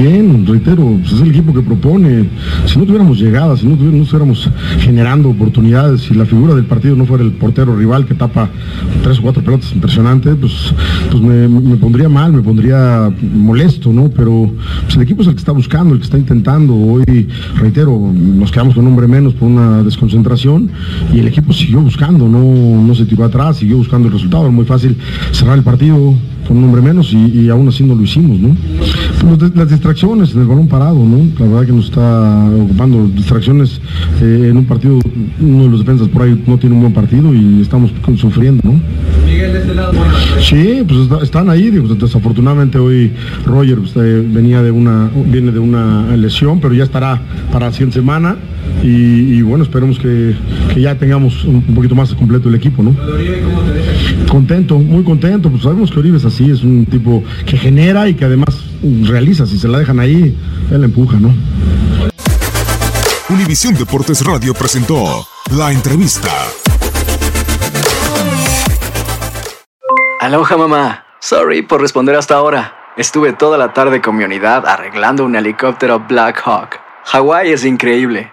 Bien, reitero, pues es el equipo que propone. Si no tuviéramos llegadas, si no, tuviéramos, no estuviéramos generando oportunidades, si la figura del partido no fuera el portero rival que tapa tres o cuatro pelotas impresionantes, pues, pues me, pondría mal, me pondría molesto, ¿no? Pero pues el equipo es el que está buscando, el que está intentando. Hoy, reitero, nos quedamos con un hombre menos por una desconcentración y el equipo siguió buscando, no, no se tiró atrás, siguió buscando el resultado. Era muy fácil cerrar el partido con un hombre menos y, y aún así no lo hicimos, ¿no? Pues los- las distracciones en el balón parado, ¿no? La verdad que nos está ocupando distracciones eh, en un partido, uno de los defensas por ahí no tiene un buen partido y estamos sufriendo, ¿no? Sí, pues está- están ahí, digo, desafortunadamente hoy Roger pues, eh, venía de una, viene de una lesión, pero ya estará para la siguiente semana y, y bueno, esperemos que, que ya tengamos un, un poquito más completo el equipo, ¿no? Contento, muy contento, pues sabemos que Oribe es así, es un tipo que genera y que además realiza, si se la dejan ahí, él empuja, ¿no? Univisión Deportes Radio presentó La Entrevista. Aloha mamá. Sorry por responder hasta ahora. Estuve toda la tarde con mi unidad arreglando un helicóptero Black Hawk. Hawái es increíble.